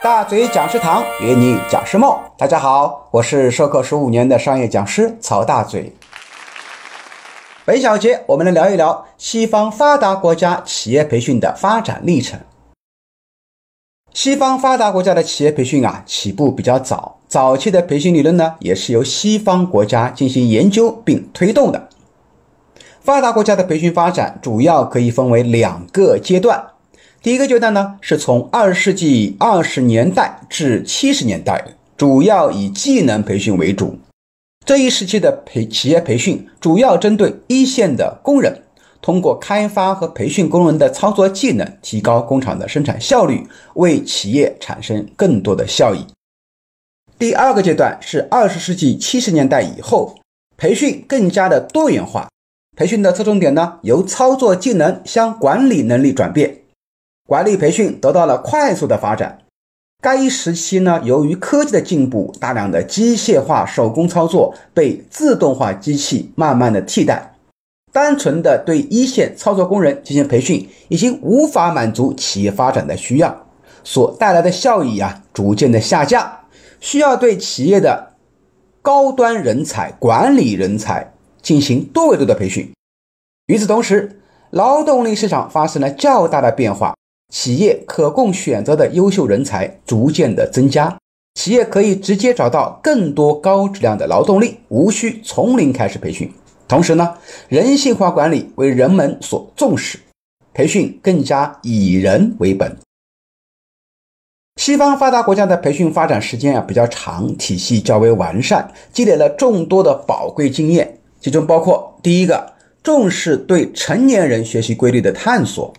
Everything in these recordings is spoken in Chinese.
大嘴讲师堂约你讲师梦，大家好，我是授课十五年的商业讲师曹大嘴。本小节我们来聊一聊西方发达国家企业培训的发展历程。西方发达国家的企业培训啊，起步比较早，早期的培训理论呢，也是由西方国家进行研究并推动的。发达国家的培训发展主要可以分为两个阶段。第一个阶段呢，是从二十世纪二十年代至七十年代，主要以技能培训为主。这一时期的培企业培训主要针对一线的工人，通过开发和培训工人的操作技能，提高工厂的生产效率，为企业产生更多的效益。第二个阶段是二十世纪七十年代以后，培训更加的多元化，培训的侧重点呢，由操作技能向管理能力转变。管理培训得到了快速的发展。该时期呢，由于科技的进步，大量的机械化手工操作被自动化机器慢慢的替代，单纯的对一线操作工人进行培训，已经无法满足企业发展的需要，所带来的效益啊，逐渐的下降，需要对企业的高端人才、管理人才进行多维度的培训。与此同时，劳动力市场发生了较大的变化。企业可供选择的优秀人才逐渐的增加，企业可以直接找到更多高质量的劳动力，无需从零开始培训。同时呢，人性化管理为人们所重视，培训更加以人为本。西方发达国家的培训发展时间啊比较长，体系较为完善，积累了众多的宝贵经验，其中包括第一个，重视对成年人学习规律的探索。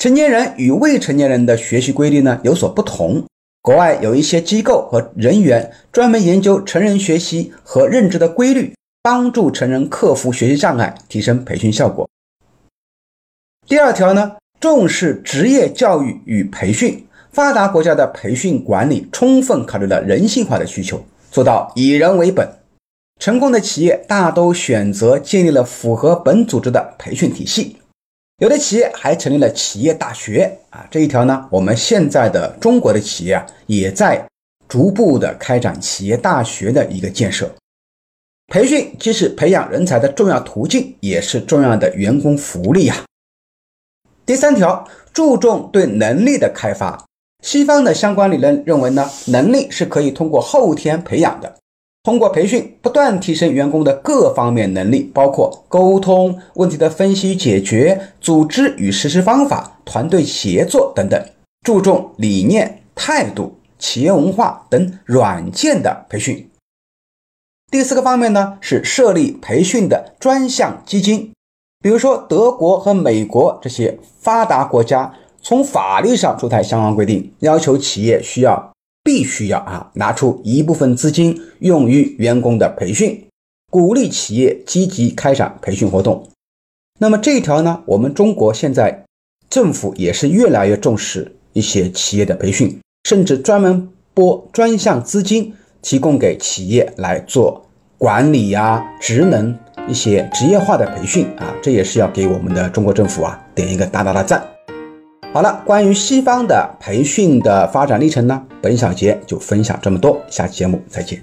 成年人与未成年人的学习规律呢有所不同。国外有一些机构和人员专门研究成人学习和认知的规律，帮助成人克服学习障碍，提升培训效果。第二条呢，重视职业教育与培训。发达国家的培训管理充分考虑了人性化的需求，做到以人为本。成功的企业大都选择建立了符合本组织的培训体系。有的企业还成立了企业大学啊，这一条呢，我们现在的中国的企业啊，也在逐步的开展企业大学的一个建设。培训既是培养人才的重要途径，也是重要的员工福利啊。第三条，注重对能力的开发。西方的相关理论认为呢，能力是可以通过后天培养的。通过培训，不断提升员工的各方面能力，包括沟通、问题的分析解决、组织与实施方法、团队协作等等。注重理念、态度、企业文化等软件的培训。第四个方面呢，是设立培训的专项基金。比如说，德国和美国这些发达国家，从法律上出台相关规定，要求企业需要。必须要啊拿出一部分资金用于员工的培训，鼓励企业积极开展培训活动。那么这一条呢，我们中国现在政府也是越来越重视一些企业的培训，甚至专门拨专项资金提供给企业来做管理呀、职能一些职业化的培训啊，这也是要给我们的中国政府啊点一个大大的赞。好了，关于西方的培训的发展历程呢，本小节就分享这么多，下期节目再见。